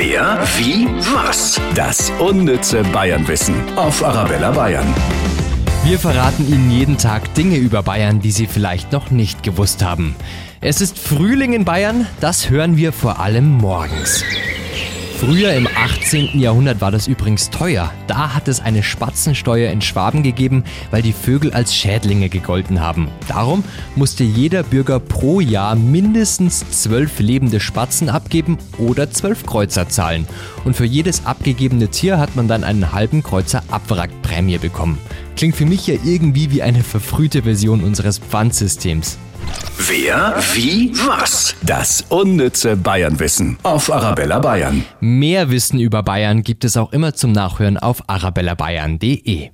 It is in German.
Wer, wie, was? Das unnütze Bayernwissen auf Arabella Bayern. Wir verraten Ihnen jeden Tag Dinge über Bayern, die Sie vielleicht noch nicht gewusst haben. Es ist Frühling in Bayern, das hören wir vor allem morgens. Früher im 18. Jahrhundert war das übrigens teuer. Da hat es eine Spatzensteuer in Schwaben gegeben, weil die Vögel als Schädlinge gegolten haben. Darum musste jeder Bürger pro Jahr mindestens zwölf lebende Spatzen abgeben oder zwölf Kreuzer zahlen. Und für jedes abgegebene Tier hat man dann einen halben Kreuzer Abwrackprämie bekommen. Klingt für mich ja irgendwie wie eine verfrühte Version unseres Pfandsystems. Wer, wie, was? Das unnütze Bayernwissen auf Arabella Bayern. Mehr Wissen über Bayern gibt es auch immer zum Nachhören auf arabellabayern.de.